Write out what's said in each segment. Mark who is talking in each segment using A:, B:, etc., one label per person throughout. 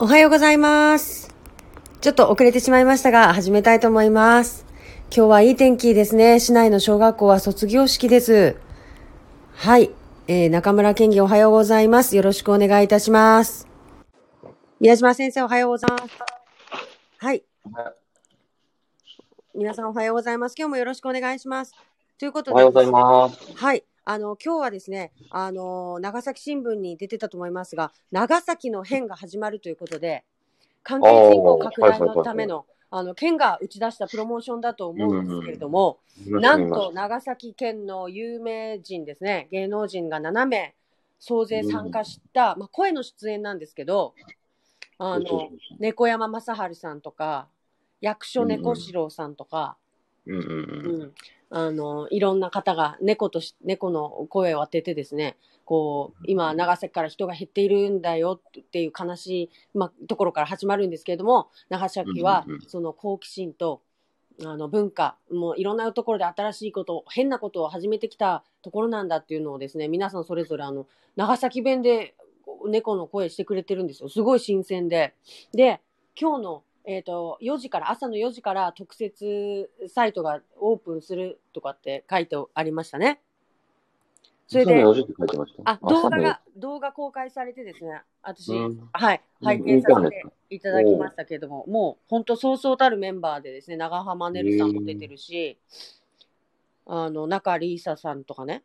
A: おはようございます。ちょっと遅れてしまいましたが、始めたいと思います。今日はいい天気ですね。市内の小学校は卒業式です。はい。えー、中村県議おはようございます。よろしくお願いいたします。宮島先生おはようございます。はい。皆さんおはようございます。今日もよろしくお願いします。ということで、
B: おはようございます。
A: はい。あの、今日はですね、あの、長崎新聞に出てたと思いますが、長崎の変が始まるということで、関係人口拡大のための、あの、県が打ち出したプロモーションだと思うんですけれども、なんと長崎県の有名人ですね、芸能人が7名、総勢参加した、まあ、声の出演なんですけど、あの、猫山正治さんとか、役所猫四郎さんとか、
B: うんうんうん。
A: うん、あのいろんな方が猫とし猫の声を当ててですねこう今長崎から人が減っているんだよっていう悲しい、まあ、ところから始まるんですけれども長崎はその好奇心とあの文化もういろんなところで新しいこと変なことを始めてきたところなんだっていうのをですね皆さんそれぞれあの長崎弁で猫の声してくれてるんですよ。すごい新鮮で。で今日のえー、と4時から朝の4時から特設サイトがオープンするとかって書いてありましたね。それで
B: 朝の4時って書いてました？
A: あ動画が動画公開されてですね私、
B: うん
A: はい
B: うん
A: 拝見させていただきましたけれども、もう本当そうそうたるメンバーでですね長濱ねるさんも出てるし、あの中里依紗さんとかね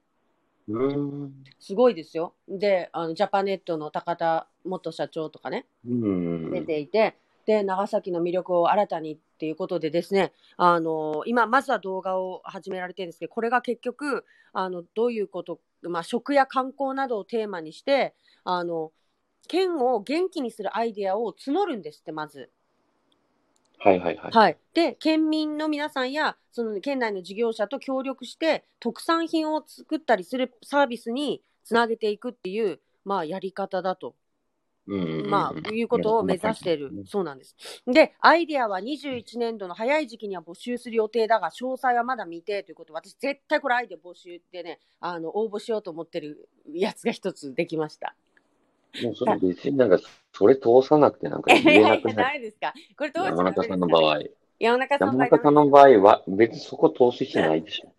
B: うん。
A: すごいですよ。であのジャパネットの高田元社長とかね
B: うん。
A: 出ていて、で長崎の魅力を新たにっていうことでですねあの今まずは動画を始められてるんですけどこれが結局あのどういうこと、まあ、食や観光などをテーマにしてあの県を元気にするアイデアを募るんですってまず。
B: はいはいはい。
A: はい、で県民の皆さんやその県内の事業者と協力して特産品を作ったりするサービスにつなげていくっていう、まあ、やり方だとまあ、いうことを目指している、そうなんです。で、アイデアは21年度の早い時期には募集する予定だが、詳細はまだ未定ということで、私、絶対これアイデア募集ってね、あの応募しようと思ってるやつが一つできました。
B: もうそれ別になんか、それ通さなくてなんか
A: い
B: 言えないくなる。
A: ないですか？これどう
B: 山中さんの場合。
A: 山中さんの場合
B: 山中さんの場合は別にそこ通す必要ないでしょ。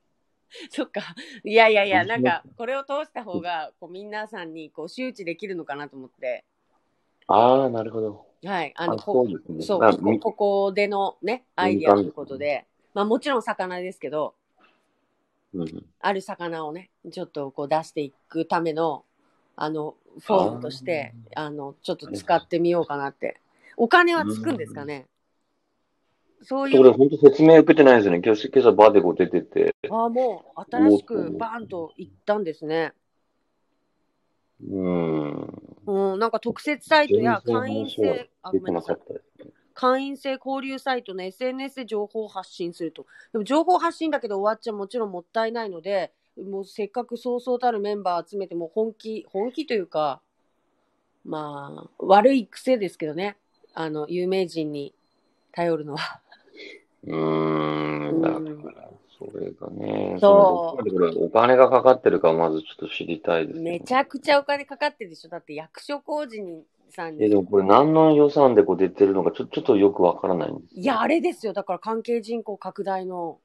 A: そっか。いやいやいや、なんか、これを通した方が、こう、皆さんに、こう、周知できるのかなと思って。
B: ああ、なるほど。
A: はい。あの、
B: あ
A: こ
B: そうですね。
A: そう、こここでのね、アイデアということで、まあもちろん魚ですけど、
B: うん
A: ある魚をね、ちょっとこう出していくための、あの、フォームとして、あの、ちょっと使ってみようかなって。お金はつくんですかね？そういう、
B: それ本当説明受けてないですよね。今日、今朝バーでこう出てて。
A: ああ、もう新しくバーンといったんですね。
B: うん。
A: うん、なんか特設サイトや会員制、あ、ご
B: 出
A: めん。会員制交流サイトの SNS で情報を発信すると。でも情報発信だけど終わっちゃもちろんもったいないので、もうせっかくそうそうたるメンバー集めても本気、本気というか、まあ、悪い癖ですけどね。あの、有名人に頼るのは。
B: うーん、それがね、
A: そう
B: お金がかかってるかまずちょっと知りたいです、ね。
A: めちゃくちゃお金かかってるでしょ。だって役所工事にさん
B: え、
A: に。
B: でもこれ何の予算でこう出てるのかちょちょっとよくわからないんです。
A: いや、あれですよ。だから関係人口拡大の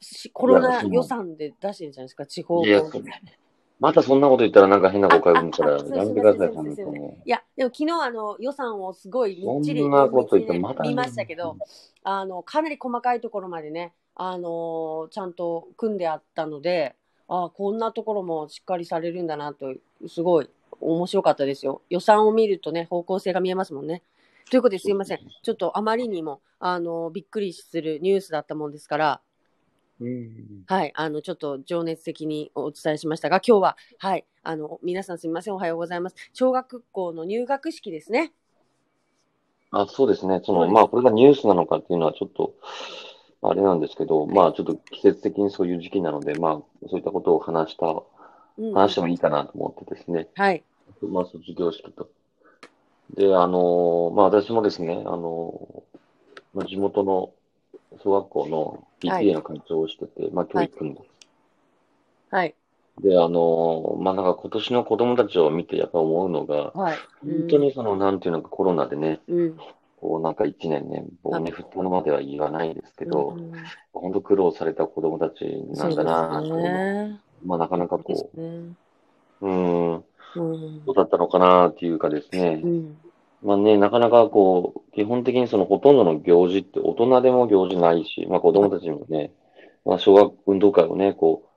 A: しコロナ予算で出してるじゃないですか、地方
B: いまたそんなこと言ったらなんか変な誤解を生むから、やめてください、本当に。
A: いや、でも昨日あの予算をすごいみっちり
B: そんなこと言ってまた
A: 見ましたけど、あのかなり細かいところまでね、あのちゃんと組んであったので、あこんなところもしっかりされるんだなと、すごい面白かったですよ。予算を見るとね、方向性が見えますもんね。ということですいません。ちょっとあまりにもあのびっくりするニュースだったもんですから、
B: うん。
A: はい、あの、ちょっと情熱的にお伝えしましたが、今日は、はい、あの、皆さんすみません、おはようございます。小学校の入学式ですね。
B: あ、そうですね。その、
A: はい
B: まあ、これがニュースなのかっていうのはちょっと、あれなんですけど、まあ、ちょっと季節的にそういう時期なので、まあ、そういったことを話した、
A: うん、
B: 話してもいいかなと思ってですね。
A: はい、
B: まあ、卒業式と。で、あの、まあ、私もですね、あの、まあ、地元の小学校の
A: はい
B: PTA の会長をしてて、まあ、教育の、
A: はい、
B: で、あの、まあ、なんか今年の子供たちを見てやっぱ思うのが、
A: はい。
B: 本当にその、なんていうのかコロナでね、
A: うん。
B: こうなんか一年ね、棒に振ったのまでは言わないですけど、
A: うん
B: 本当苦労された子供たちなんだな
A: ね。
B: まあなかなかこ
A: ね。
B: う、うーん、
A: うん
B: どうだったのかなっていうかですね
A: う、ん。
B: まあね、なかなかこう、基本的にそのほとんどの行事って大人でも行事ないし、まあ子供たちもね、まあ小学運動会をね、こう、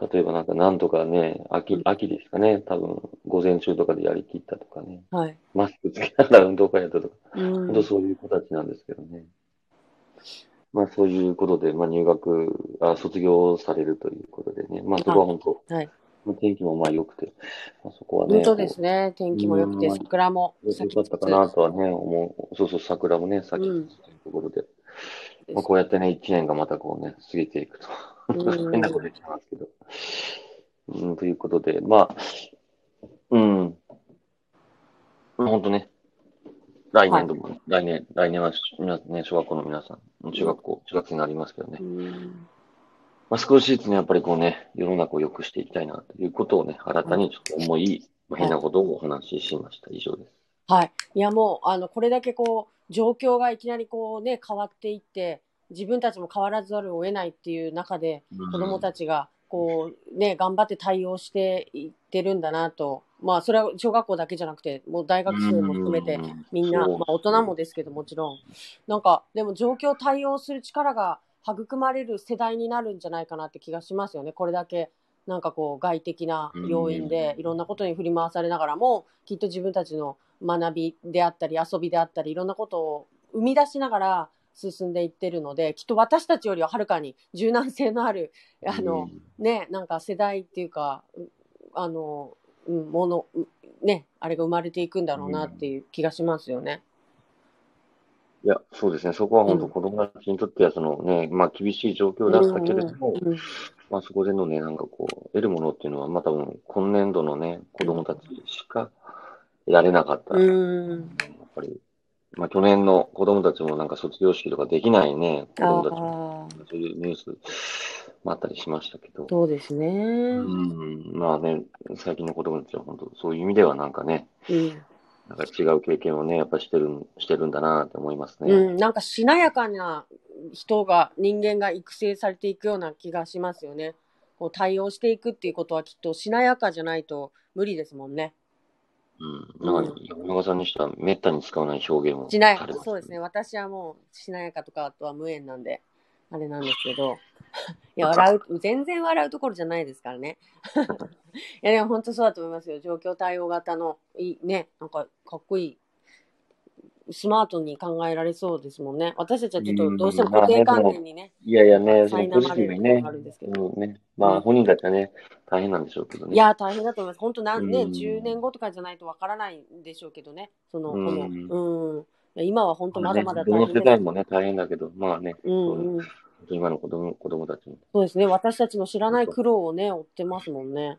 B: 例えばなんかなんとかね、秋、秋ですかね、多分午前中とかでやりきったとかね、
A: はい。
B: マスクつけながら運動会やったとか、
A: うん
B: 本当そういう子たちなんですけどね。まあそういうことで、まあ入学、あ、卒業されるということでね、まあそこは本当、
A: はい。
B: まあ天気もまあ良くて、まあそこはね、
A: 本当ですね。天気も良くて、
B: うん
A: 桜も咲きつつ
B: 良かったかなとはね、思う。そうそう、桜もね、咲きつつというところで、まあこうやってね、一年がまたこうね、過ぎていくと。
A: うん
B: 変なこと言ってますけど。うん、ということで、まあ、うん。本当ね、来年度も、来年、来年は皆ね、小学校の皆さん、中学校、中学生になりますけどね
A: う。ん
B: まあ、少しずつね、やっぱりこうね、世の中を良くしていきたいなということをね、新たにちょっと思い、まあ、変なことをお話ししました。以上です。
A: はい。いや、もう、あの、これだけこう、状況がいきなりこうね、変わっていって、自分たちも変わらざるを得ないっていう中で、子供たちが、こう、ね、頑張って対応していってるんだなと。まあ、それは小学校だけじゃなくて、もう大学生も含めて、みんな、まあ、大人もですけどもちろん。なんかでも状況を対応する力が育まれる世代になるんじゃないかなって気がしますよね。これだけなんかこう外的な要因で
B: うん。
A: いろんなことに振り回されながらもきっと自分たちの学びであったり遊びであったりいろんなことを生み出しながら進んでいってるのできっと私たちよりははるかに柔軟性のあるあの、ね、なんか世代っていうか、うあの、うん、もの、うね、あれが生まれていくんだろうなっていう気がしますよね。
B: いや、そうですね。そこは本当
A: うん
B: 子供たちにとっては、そのね、まあ厳しい状況だったけれども、
A: うんうん
B: まあそこでのね、なんかこう、得るものっていうのは、まあ多分、今年度のね、子供たちしか得られなかった。
A: う
B: やっ
A: ん。
B: ぱり、まあ去年の子供たちもなんか卒業式とかできないね、子供たちも、そういうニュースもあったりしましたけど、
A: そうですね。
B: うん、まあね、最近の子供たちは本当、そういう意味ではなんかね、
A: うん。
B: なんか違う経験をね、やっぱしてる、してるんだなって思いますね。
A: うん、なんかしなやかな人が、人間が育成されていくような気がしますよね。こう対応していくっていうことはきっとしなやかじゃないと無理ですもんね。
B: うん。なんか、山中さんにしてはめったに使わない表現を
A: しなやか
B: されま。す
A: そうですね。私はもうしなやかとかとは無縁なんで、あれなんですけど。いや、笑う、全然笑うところじゃないですからね。いや、でも本当そうだと思いますよ。状況対応型の、いい、ね、なんかかっこいい。スマートに考えられそうですもんね。私たちはちょっとどうしても固定観念にね、
B: いやいやね、そのポジティブにね
A: れるところがあ、るんですけど。
B: うんね、まあ本人たちはね、大変なんでしょうけどね。
A: いや、大変だと思います。本当なんね、
B: うん
A: 10年後とかじゃないとわからないんでしょうけどね。その、こ
B: うん
A: の、うん。今は本当まだまだ大変です。
B: 代もね、大変だけど、まあね、
A: うんうん。
B: 今の子供子供たちも。
A: そうですね。私たちの知らない苦労をね、追ってますもんね。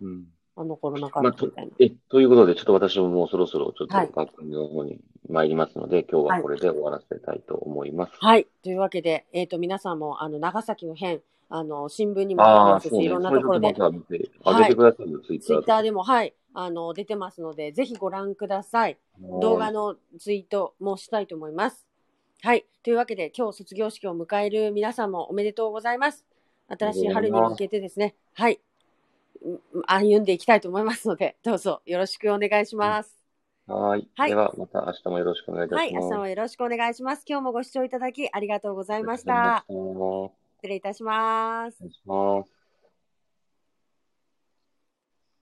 B: うん。
A: あのコロナ禍
B: まあ、と
A: みたいな。
B: え、ということで、ちょっと私ももうそろそろちょっと
A: はい
B: 学校の方に参りますので、今日はこれで終わらせたいと思います。
A: はい。というわけで、えっ、と、皆さんも、あの、長崎の変、あの、新聞にも
B: ああ、
A: 出てますし、
B: ね。
A: いろんなところで、
B: ちょっとまた見て、あげてくださいよ、ツイッター
A: ツイッターでも、はい、あの、出てますので、ぜひご覧ください。動画のツイートもしたいと思います。はい。というわけで、今日卒業式を迎える皆さんもおめでとうございます。新しい春に向けてですね、はい。うん歩んでいきたいと思いますので、どうぞよろしくお願いします。
B: はーい。
A: はい
B: では、また明日もよろしくお願いいた
A: はい。
B: します。
A: 明日もよろしくお願いします。今日もご視聴いただきありが
B: とうございました。
A: 失礼いたします
B: お。願いします。